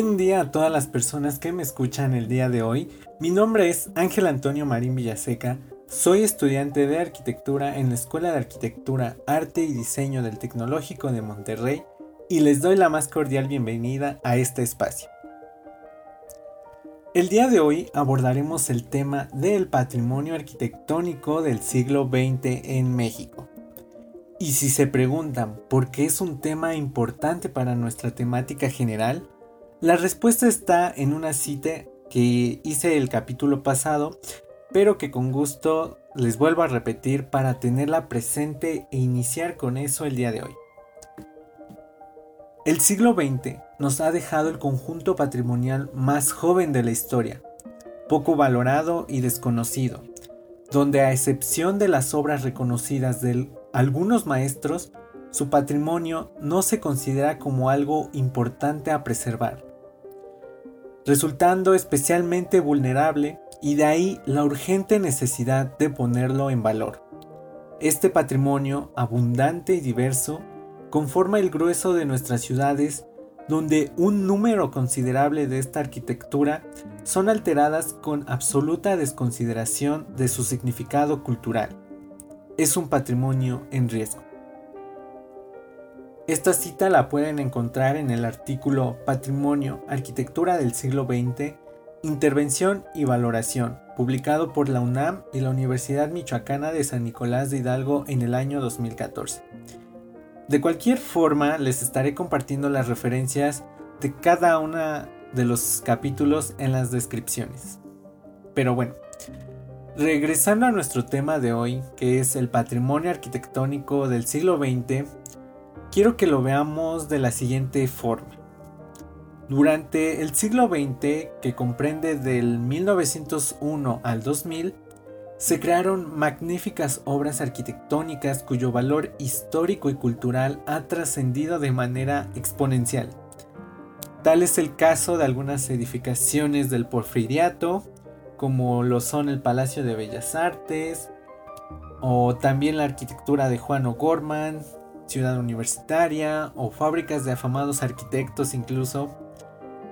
Buen día a todas las personas que me escuchan el día de hoy. Mi nombre es Ángel Antonio Marín Villaseca. Soy estudiante de arquitectura en la Escuela de Arquitectura, Arte y Diseño del Tecnológico de Monterrey y les doy la más cordial bienvenida a este espacio. El día de hoy abordaremos el tema del patrimonio arquitectónico del siglo XX en México. Y si se preguntan por qué es un tema importante para nuestra temática general, la respuesta está en una cita que hice el capítulo pasado, pero que con gusto les vuelvo a repetir para tenerla presente e iniciar con eso el día de hoy. El siglo XX nos ha dejado el conjunto patrimonial más joven de la historia, poco valorado y desconocido, donde a excepción de las obras reconocidas de algunos maestros, su patrimonio no se considera como algo importante a preservar, resultando especialmente vulnerable y de ahí la urgente necesidad de ponerlo en valor. Este patrimonio abundante y diverso conforma el grueso de nuestras ciudades donde un número considerable de esta arquitectura son alteradas con absoluta desconsideración de su significado cultural. Es un patrimonio en riesgo. Esta cita la pueden encontrar en el artículo Patrimonio, Arquitectura del siglo XX, Intervención y Valoración, publicado por la UNAM y la Universidad Michoacana de San Nicolás de Hidalgo en el año 2014. De cualquier forma, les estaré compartiendo las referencias de cada uno de los capítulos en las descripciones. Pero bueno, regresando a nuestro tema de hoy, que es el patrimonio arquitectónico del siglo XX, quiero que lo veamos de la siguiente forma. Durante el siglo XX, que comprende del 1901 al 2000, se crearon magníficas obras arquitectónicas cuyo valor histórico y cultural ha trascendido de manera exponencial. Tal es el caso de algunas edificaciones del Porfiriato, como lo son el Palacio de Bellas Artes, o también la arquitectura de Juan O'Gorman, Ciudad Universitaria, o fábricas de afamados arquitectos incluso.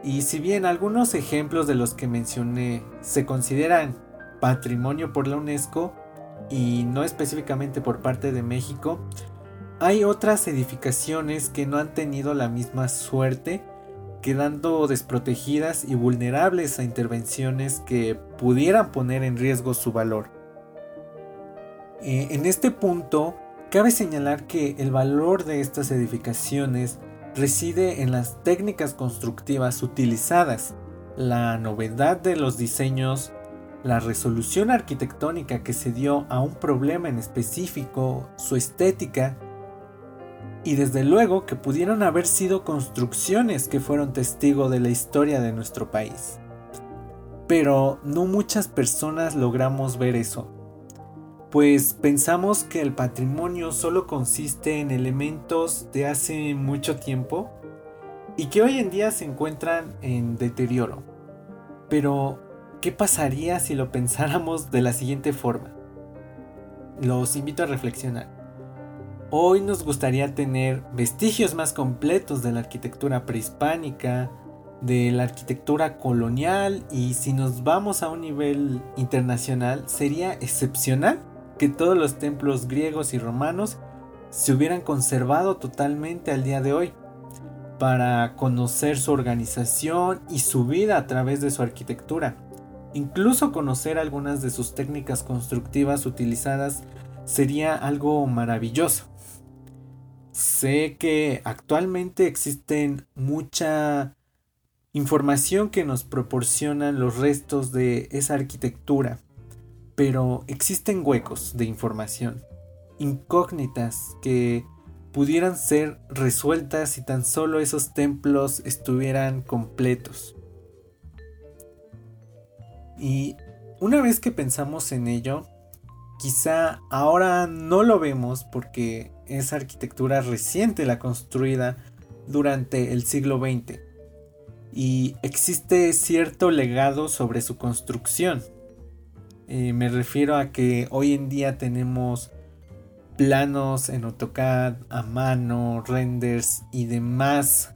Y si bien algunos ejemplos de los que mencioné se consideran patrimonio por la UNESCO y no específicamente por parte de México, hay otras edificaciones que no han tenido la misma suerte, quedando desprotegidas y vulnerables a intervenciones que pudieran poner en riesgo su valor. Eh, en este punto, cabe señalar que el valor de estas edificaciones reside en las técnicas constructivas utilizadas, la novedad de los diseños la resolución arquitectónica que se dio a un problema en específico, su estética, y desde luego que pudieron haber sido construcciones que fueron testigo de la historia de nuestro país. Pero no muchas personas logramos ver eso, pues pensamos que el patrimonio solo consiste en elementos de hace mucho tiempo y que hoy en día se encuentran en deterioro. Pero ¿Qué pasaría si lo pensáramos de la siguiente forma? Los invito a reflexionar. Hoy nos gustaría tener vestigios más completos de la arquitectura prehispánica, de la arquitectura colonial y si nos vamos a un nivel internacional sería excepcional que todos los templos griegos y romanos se hubieran conservado totalmente al día de hoy para conocer su organización y su vida a través de su arquitectura. Incluso conocer algunas de sus técnicas constructivas utilizadas sería algo maravilloso. Sé que actualmente existen mucha información que nos proporcionan los restos de esa arquitectura, pero existen huecos de información, incógnitas que pudieran ser resueltas si tan solo esos templos estuvieran completos. Y una vez que pensamos en ello, quizá ahora no lo vemos porque es arquitectura reciente la construida durante el siglo XX y existe cierto legado sobre su construcción. Eh, me refiero a que hoy en día tenemos planos en AutoCAD a mano, renders y demás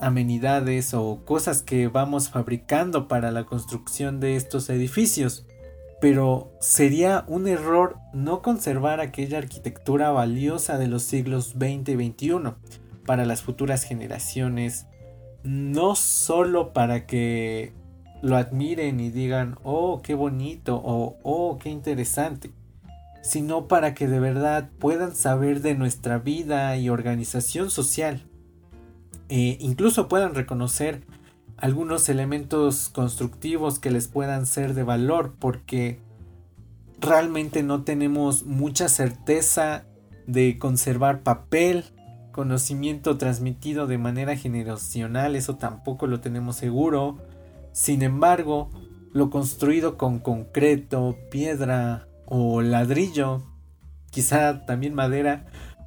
amenidades o cosas que vamos fabricando para la construcción de estos edificios. Pero sería un error no conservar aquella arquitectura valiosa de los siglos XX y XXI para las futuras generaciones, no solo para que lo admiren y digan, oh, qué bonito o oh, qué interesante, sino para que de verdad puedan saber de nuestra vida y organización social. E incluso puedan reconocer algunos elementos constructivos que les puedan ser de valor porque realmente no tenemos mucha certeza de conservar papel, conocimiento transmitido de manera generacional, eso tampoco lo tenemos seguro. Sin embargo, lo construido con concreto, piedra o ladrillo, quizá también madera,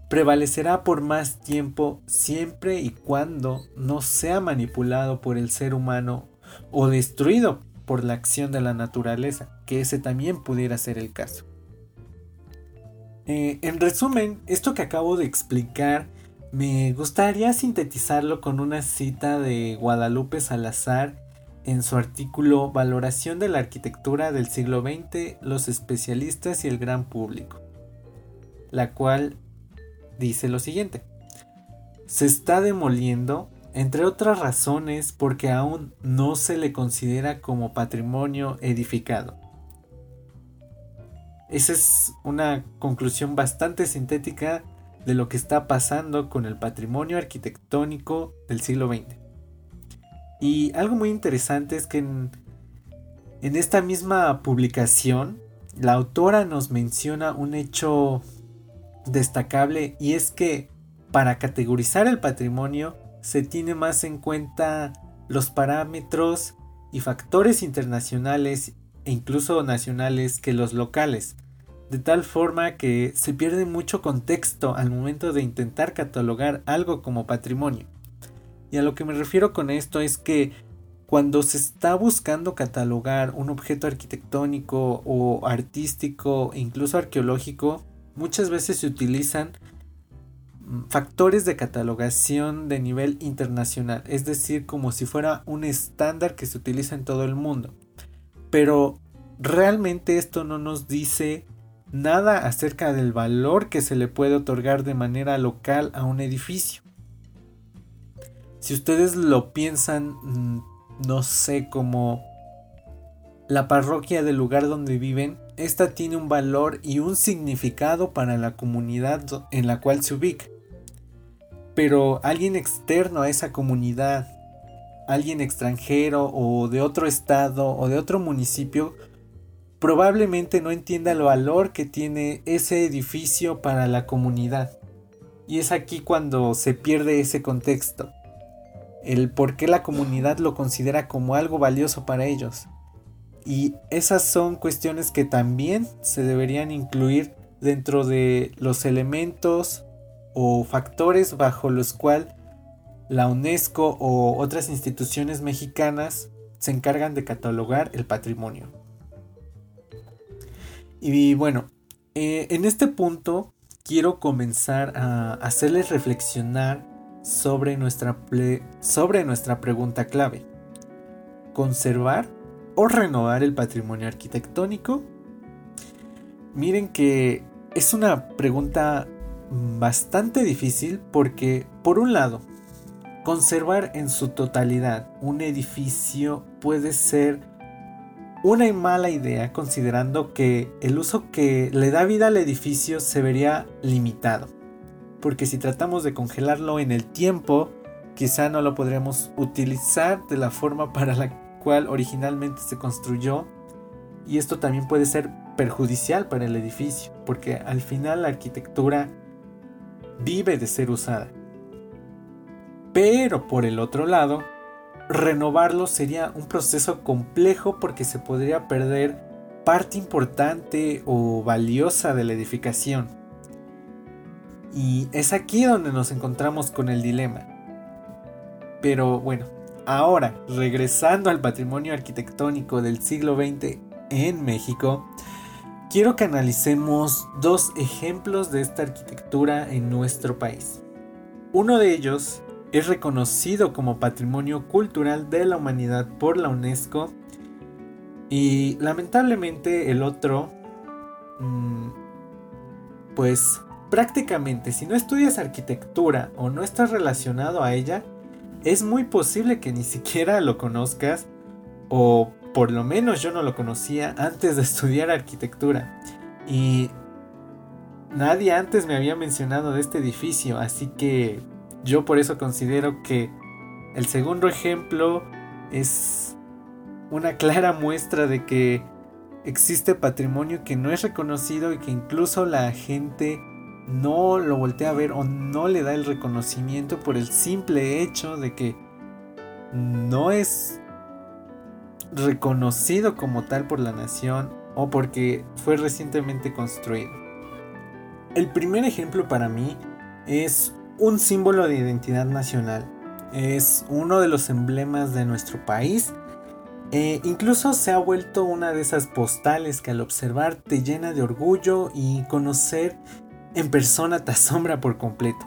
prevalecerá por más tiempo siempre y cuando no sea manipulado por el ser humano o destruido por la acción de la naturaleza, que ese también pudiera ser el caso. Eh, en resumen, esto que acabo de explicar, me gustaría sintetizarlo con una cita de Guadalupe Salazar en su artículo Valoración de la arquitectura del siglo XX, los especialistas y el gran público, la cual dice lo siguiente. Se está demoliendo, entre otras razones, porque aún no se le considera como patrimonio edificado. Esa es una conclusión bastante sintética de lo que está pasando con el patrimonio arquitectónico del siglo XX. Y algo muy interesante es que en, esta misma publicación, la autora nos menciona un hecho destacable y es que para categorizar el patrimonio se tiene más en cuenta los parámetros y factores internacionales e incluso nacionales que los locales, de tal forma que se pierde mucho contexto al momento de intentar catalogar algo como patrimonio. Y a lo que me refiero con esto es que cuando se está buscando catalogar un objeto arquitectónico o artístico incluso arqueológico, muchas veces se utilizan mm, factores de catalogación de nivel internacional, es decir, como si fuera un estándar que se utiliza en todo el mundo. Pero realmente esto no nos dice nada acerca del valor que se le puede otorgar de manera local a un edificio. Si ustedes lo piensan, mm, no sé, como la parroquia del lugar donde viven, esta tiene un valor y un significado para la comunidad en la cual se ubica. Pero alguien externo a esa comunidad, alguien extranjero o de otro estado o de otro municipio, probablemente no entienda el valor que tiene ese edificio para la comunidad. Y es aquí cuando se pierde ese contexto. El por qué la comunidad lo considera como algo valioso para ellos. Y esas son cuestiones que también se deberían incluir dentro de los elementos o factores bajo los cuales la UNESCO o otras instituciones mexicanas se encargan de catalogar el patrimonio. Y bueno, eh, en este punto quiero comenzar a hacerles reflexionar sobre nuestra, sobre nuestra pregunta clave. ¿Conservar o renovar el patrimonio arquitectónico? Miren que es una pregunta bastante difícil porque, por un lado, conservar en su totalidad un edificio puede ser una mala idea considerando que el uso que le da vida al edificio se vería limitado. Porque si tratamos de congelarlo en el tiempo, quizá no lo podremos utilizar de la forma para la cual originalmente se construyó y esto también puede ser perjudicial para el edificio porque al final la arquitectura vive de ser usada. Pero por el otro lado, renovarlo sería un proceso complejo porque se podría perder parte importante o valiosa de la edificación. Y es aquí donde nos encontramos con el dilema. Pero bueno, Ahora, regresando al patrimonio arquitectónico del siglo XX en México, quiero que analicemos dos ejemplos de esta arquitectura en nuestro país. Uno de ellos es reconocido como Patrimonio Cultural de la Humanidad por la UNESCO y lamentablemente el otro, mm, pues prácticamente si no estudias arquitectura o no estás relacionado a ella, es muy posible que ni siquiera lo conozcas o por lo menos yo no lo conocía antes de estudiar arquitectura. Y nadie antes me había mencionado de este edificio, así que yo por eso considero que el segundo ejemplo es una clara muestra de que existe patrimonio que no es reconocido y que incluso la gente no lo voltea a ver o no le da el reconocimiento por el simple hecho de que no es reconocido como tal por la nación o porque fue recientemente construido. El primer ejemplo para mí es un símbolo de identidad nacional. Es uno de los emblemas de nuestro país. E incluso se ha vuelto una de esas postales que al observar te llena de orgullo y conocer en persona te asombra por completo.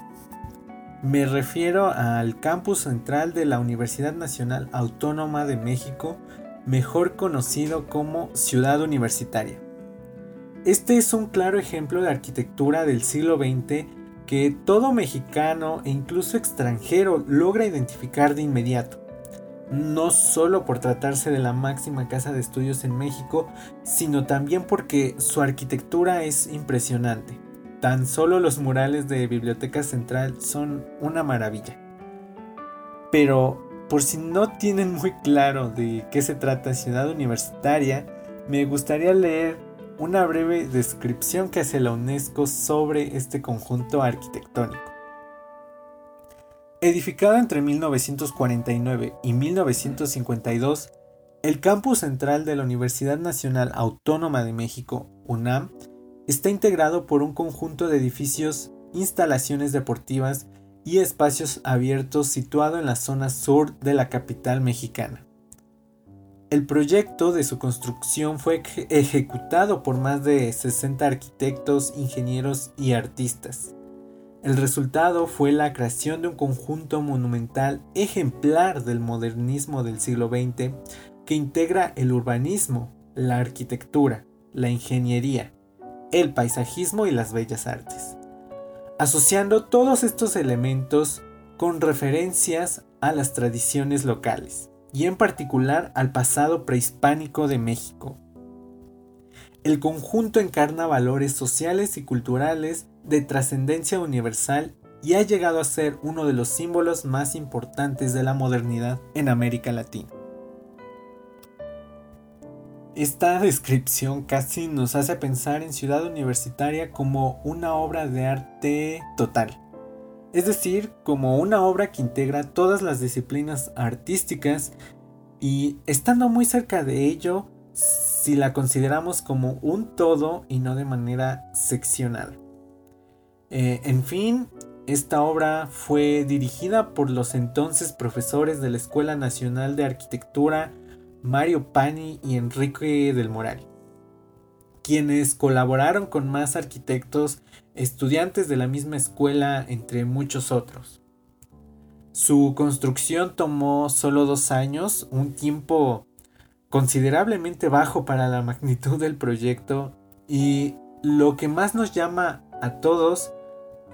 Me refiero al campus central de la Universidad Nacional Autónoma de México, mejor conocido como Ciudad Universitaria. Este es un claro ejemplo de arquitectura del siglo XX que todo mexicano e incluso extranjero logra identificar de inmediato. No solo por tratarse de la máxima casa de estudios en México, sino también porque su arquitectura es impresionante. Tan solo los murales de Biblioteca Central son una maravilla. Pero por si no tienen muy claro de qué se trata Ciudad Universitaria, me gustaría leer una breve descripción que hace la UNESCO sobre este conjunto arquitectónico. Edificado entre 1949 y 1952, el campus central de la Universidad Nacional Autónoma de México, UNAM, está integrado por un conjunto de edificios, instalaciones deportivas y espacios abiertos situado en la zona sur de la capital mexicana. El proyecto de su construcción fue ejecutado por más de 60 arquitectos, ingenieros y artistas. El resultado fue la creación de un conjunto monumental ejemplar del modernismo del siglo XX que integra el urbanismo, la arquitectura, la ingeniería, el paisajismo y las bellas artes asociando todos estos elementos con referencias a las tradiciones locales y en particular al pasado prehispánico de México. El conjunto encarna valores sociales y culturales de trascendencia universal y ha llegado a ser uno de los símbolos más importantes de la modernidad en América Latina. Esta descripción casi nos hace pensar en Ciudad Universitaria como una obra de arte total. Es decir, como una obra que integra todas las disciplinas artísticas y estando muy cerca de ello si la consideramos como un todo y no de manera seccionada. Eh, en fin, esta obra fue dirigida por los entonces profesores de la Escuela Nacional de Arquitectura Mario Pani y Enrique del Moral, quienes colaboraron con más arquitectos, estudiantes de la misma escuela, entre muchos otros. Su construcción tomó solo dos años, un tiempo considerablemente bajo para la magnitud del proyecto y lo que más nos llama a todos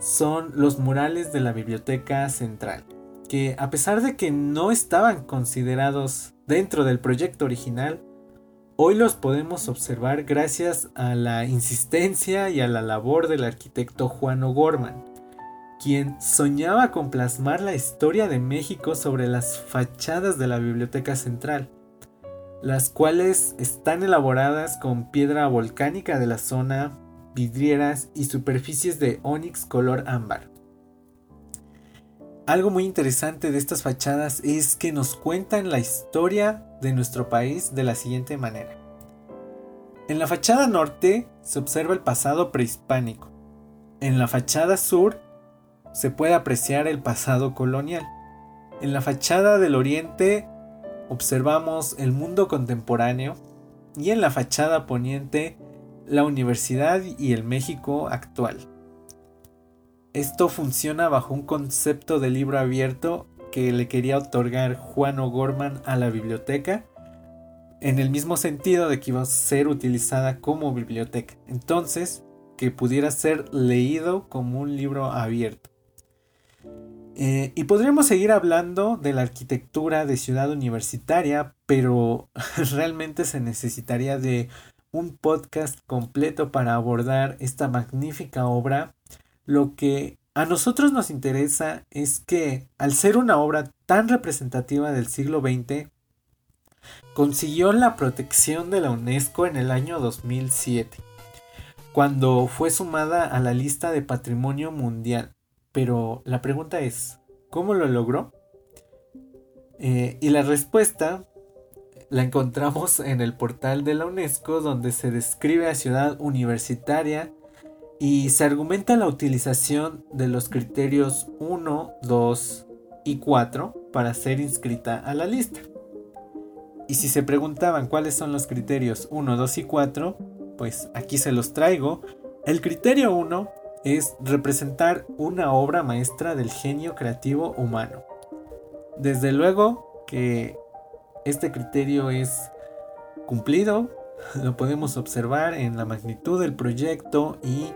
son los murales de la biblioteca central, que a pesar de que no estaban considerados dentro del proyecto original, hoy los podemos observar gracias a la insistencia y a la labor del arquitecto Juan O'Gorman, quien soñaba con plasmar la historia de México sobre las fachadas de la Biblioteca Central, las cuales están elaboradas con piedra volcánica de la zona, vidrieras y superficies de ónix color ámbar. Algo muy interesante de estas fachadas es que nos cuentan la historia de nuestro país de la siguiente manera. En la fachada norte se observa el pasado prehispánico. En la fachada sur se puede apreciar el pasado colonial. En la fachada del oriente observamos el mundo contemporáneo y en la fachada poniente la universidad y el México actual. Esto funciona bajo un concepto de libro abierto que le quería otorgar Juan O'Gorman a la biblioteca, en el mismo sentido de que iba a ser utilizada como biblioteca. Entonces, que pudiera ser leído como un libro abierto. Eh, y podríamos seguir hablando de la arquitectura de ciudad universitaria, pero realmente se necesitaría de un podcast completo para abordar esta magnífica obra. Lo que a nosotros nos interesa es que al ser una obra tan representativa del siglo XX, consiguió la protección de la UNESCO en el año 2007, cuando fue sumada a la lista de patrimonio mundial. Pero la pregunta es, ¿cómo lo logró? Eh, y la respuesta la encontramos en el portal de la UNESCO donde se describe a ciudad universitaria y se argumenta la utilización de los criterios 1, 2 y 4 para ser inscrita a la lista. Y si se preguntaban cuáles son los criterios 1, 2 y 4, pues aquí se los traigo. El criterio 1 es representar una obra maestra del genio creativo humano. Desde luego que este criterio es cumplido, lo podemos observar en la magnitud del proyecto y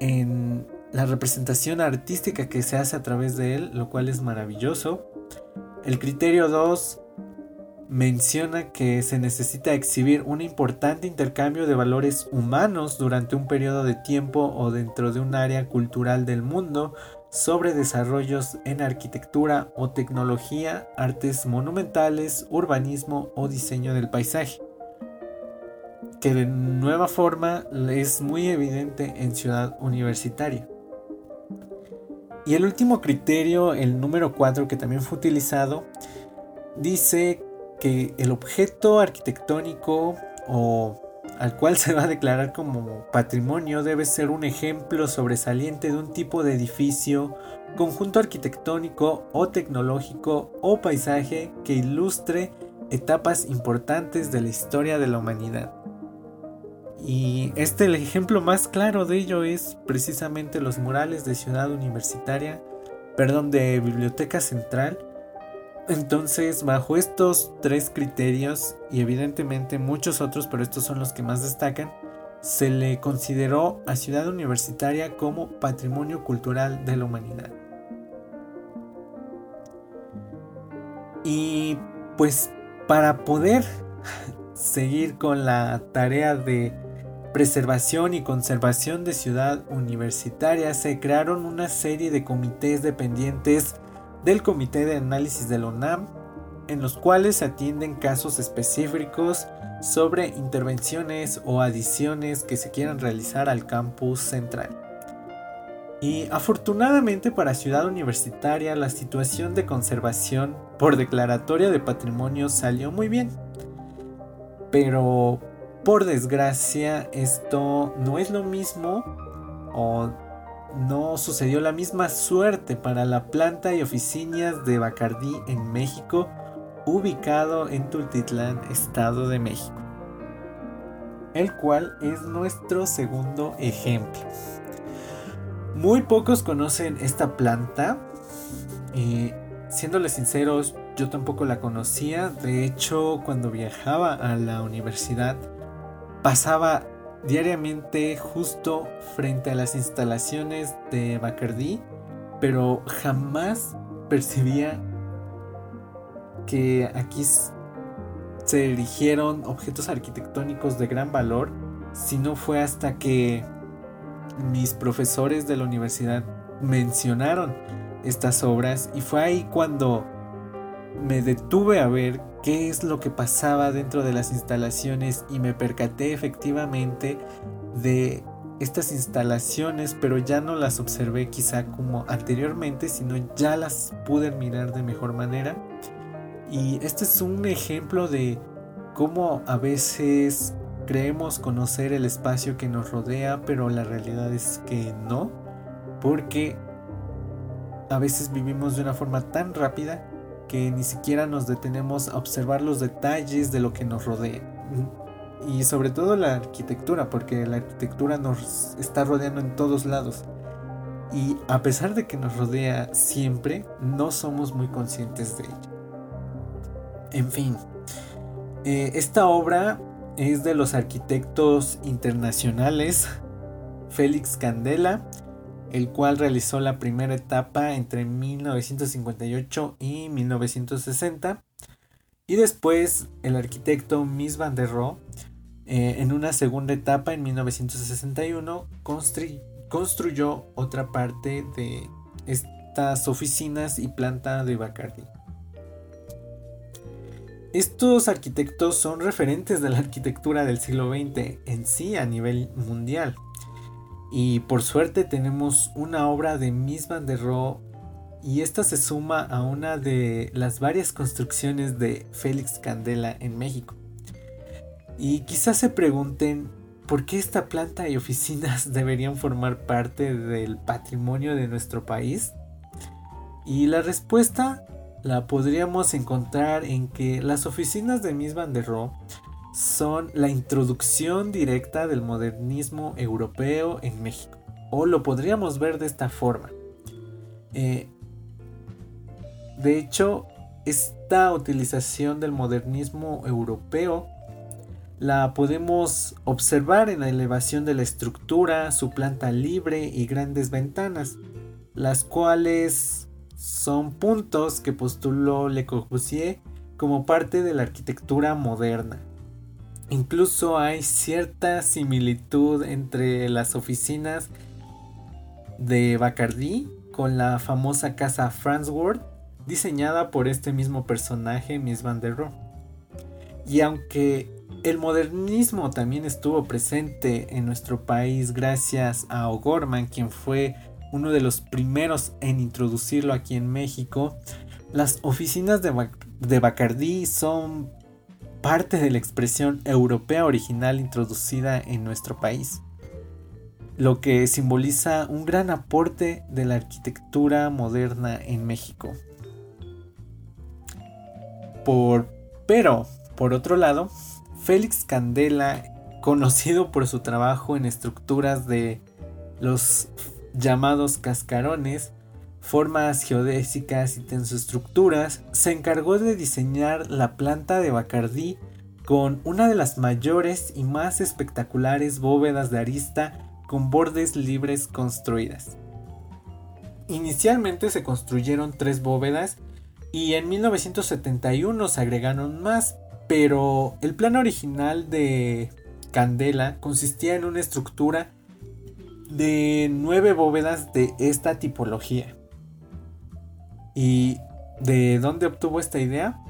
en la representación artística que se hace a través de él, lo cual es maravilloso. El criterio 2 menciona que se necesita exhibir un importante intercambio de valores humanos durante un periodo de tiempo o dentro de un área cultural del mundo sobre desarrollos en arquitectura o tecnología, artes monumentales, urbanismo o diseño del paisaje. Que de nueva forma es muy evidente en ciudad universitaria. Y el último criterio, el número 4 que también fue utilizado, dice que el objeto arquitectónico o al cual se va a declarar como patrimonio debe ser un ejemplo sobresaliente de un tipo de edificio, conjunto arquitectónico o tecnológico o paisaje que ilustre etapas importantes de la historia de la humanidad. Y este el ejemplo más claro de ello es precisamente los murales de Ciudad Universitaria, perdón, de Biblioteca Central, entonces, bajo estos tres criterios y evidentemente muchos otros, pero estos son los que más destacan, se le consideró a Ciudad Universitaria como Patrimonio Cultural de la Humanidad. Y pues para poder seguir con la tarea de preservación y conservación de ciudad universitaria se crearon una serie de comités dependientes del Comité de Análisis de la UNAM, en los cuales se atienden casos específicos sobre intervenciones o adiciones que se quieran realizar al campus central. Y afortunadamente para Ciudad Universitaria la situación de conservación por declaratoria de patrimonio salió muy bien. Pero por desgracia esto no es lo mismo o no sucedió la misma suerte para la planta y oficinas de Bacardí en México, ubicado en Tultitlán, Estado de México, el cual es nuestro segundo ejemplo. Muy pocos conocen esta planta, y siéndoles sinceros, yo tampoco la conocía, de hecho cuando viajaba a la universidad pasaba diariamente justo frente a las instalaciones de Bacardi, pero jamás percibía que aquí se erigieron objetos arquitectónicos de gran valor, si no fue hasta que mis profesores de la universidad mencionaron estas obras. Y fue ahí cuando me detuve a ver qué es lo que pasaba dentro de las instalaciones y me percaté efectivamente de estas instalaciones, pero ya no las observé quizá como anteriormente, sino ya las pude mirar de mejor manera. Y este es un ejemplo de cómo a veces creemos conocer el espacio que nos rodea, pero la realidad es que no, porque a veces vivimos de una forma tan rápida que ni siquiera nos detenemos a observar los detalles de lo que nos rodea. Y sobre todo la arquitectura, porque la arquitectura nos está rodeando en todos lados. y a pesar de que nos rodea siempre, no somos muy conscientes de ella. En fin, eh, esta obra es de los arquitectos internacionales Félix Candela, el cual realizó la primera etapa entre 1958 y 1960, y después el arquitecto Mies van der Rohe, eh, en una segunda etapa en 1961, construyó otra parte de estas oficinas y planta de Bacardi. Estos arquitectos son referentes de la arquitectura del siglo XX en sí a nivel mundial. Y por suerte tenemos una obra de Mies van der Rohe y esta se suma a una de las varias construcciones de Félix Candela en México. Y quizás se pregunten por qué esta planta y oficinas deberían formar parte del patrimonio de nuestro país. Y la respuesta la podríamos encontrar en que las oficinas de Mies van der Rohe son la introducción directa del modernismo europeo en México. O lo podríamos ver de esta forma. Eh, de hecho, esta utilización del modernismo europeo la podemos observar en la elevación de la estructura, su planta libre y grandes ventanas, las cuales son puntos que postuló Le Corbusier como parte de la arquitectura moderna. Incluso hay cierta similitud entre las oficinas de Bacardi con la famosa casa Farnsworth diseñada por este mismo personaje, Miss Van der Rohe. Y aunque el modernismo también estuvo presente en nuestro país gracias a O'Gorman, quien fue uno de los primeros en introducirlo aquí en México, las oficinas de, de Bacardí son parte de la expresión europea original introducida en nuestro país, lo que simboliza un gran aporte de la arquitectura moderna en México. Por, pero, por otro lado, Félix Candela, conocido por su trabajo en estructuras de los llamados cascarones, formas geodésicas y tensoestructuras, se encargó de diseñar la planta de Bacardí con una de las mayores y más espectaculares bóvedas de arista con bordes libres construidas. Inicialmente se construyeron tres bóvedas y en 1971 se agregaron más, pero el plan original de Candela consistía en una estructura de nueve bóvedas de esta tipología. ¿Y de dónde obtuvo esta idea?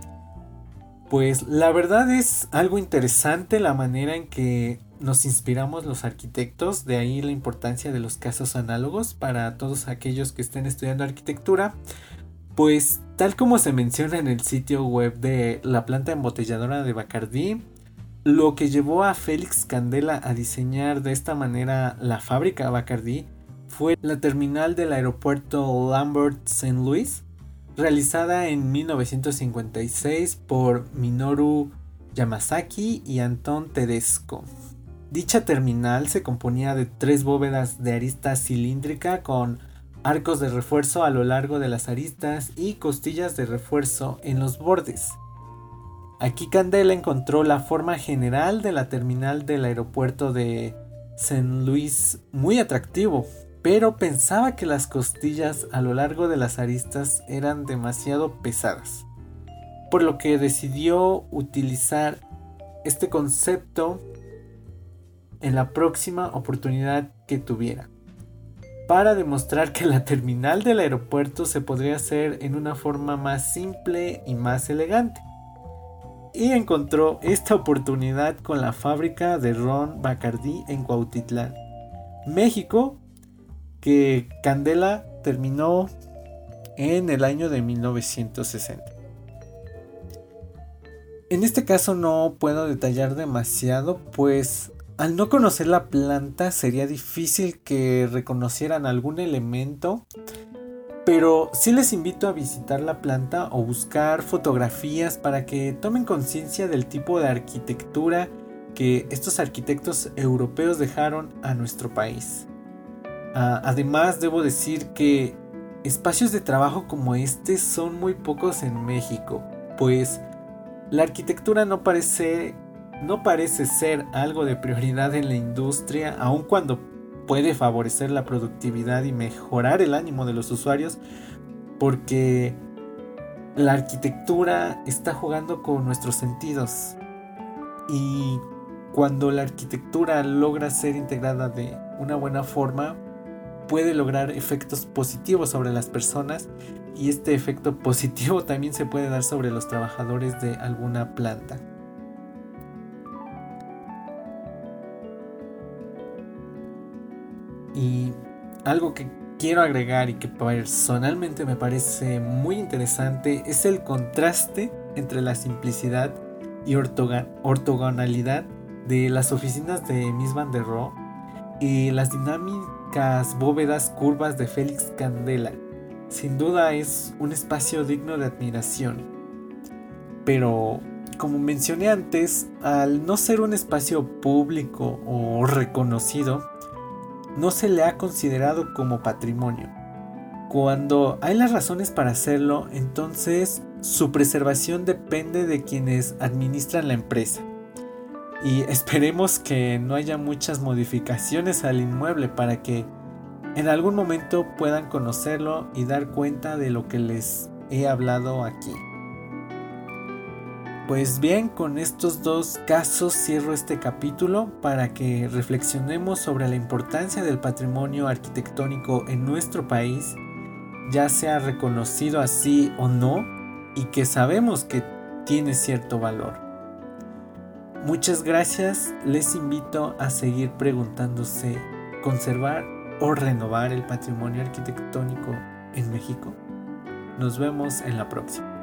Pues la verdad es algo interesante la manera en que nos inspiramos los arquitectos, de ahí la importancia de los casos análogos para todos aquellos que estén estudiando arquitectura. Pues tal como se menciona en el sitio web de la planta embotelladora de Bacardí, lo que llevó a Félix Candela a diseñar de esta manera la fábrica Bacardi fue la terminal del aeropuerto Lambert St. Louis, realizada en 1956 por Minoru Yamasaki y Anton Tedesco. Dicha terminal se componía de tres bóvedas de arista cilíndrica con arcos de refuerzo a lo largo de las aristas y costillas de refuerzo en los bordes. Aquí Candela encontró la forma general de la terminal del aeropuerto de St. Louis muy atractivo, pero pensaba que las costillas a lo largo de las aristas eran demasiado pesadas, por lo que decidió utilizar este concepto en la próxima oportunidad que tuviera, para demostrar que la terminal del aeropuerto se podría hacer en una forma más simple y más elegante. Y encontró esta oportunidad con la fábrica de ron Bacardí en Cuautitlán, México, que Candela terminó en el año de 1960. En este caso no puedo detallar demasiado, pues al no conocer la planta sería difícil que reconocieran algún elemento pero sí les invito a visitar la planta o buscar fotografías para que tomen conciencia del tipo de arquitectura que estos arquitectos europeos dejaron a nuestro país. Ah, además, debo decir que espacios de trabajo como este son muy pocos en México, pues la arquitectura no parece, no parece ser algo de prioridad en la industria, aun cuando puede favorecer la productividad y mejorar el ánimo de los usuarios, porque la arquitectura está jugando con nuestros sentidos. Y cuando la arquitectura logra ser integrada de una buena forma, puede lograr efectos positivos sobre las personas y este efecto positivo también se puede dar sobre los trabajadores de alguna planta. Y algo que quiero agregar y que personalmente me parece muy interesante es el contraste entre la simplicidad y ortogonalidad de las oficinas de Miss Van der Rohe y las dinámicas bóvedas curvas de Félix Candela sin duda es un espacio digno de admiración. Pero, como mencioné antes, al no ser un espacio público o reconocido, no se le ha considerado como patrimonio. Cuando hay las razones para hacerlo, entonces su preservación depende de quienes administran la empresa. Y esperemos que no haya muchas modificaciones al inmueble para que en algún momento puedan conocerlo y dar cuenta de lo que les he hablado aquí. Pues bien, con estos dos casos cierro este capítulo para que reflexionemos sobre la importancia del patrimonio arquitectónico en nuestro país, ya sea reconocido así o no, y que sabemos que tiene cierto valor. Muchas gracias, les invito a seguir preguntándose, ¿conservar o renovar el patrimonio arquitectónico en México. Nos vemos en la próxima.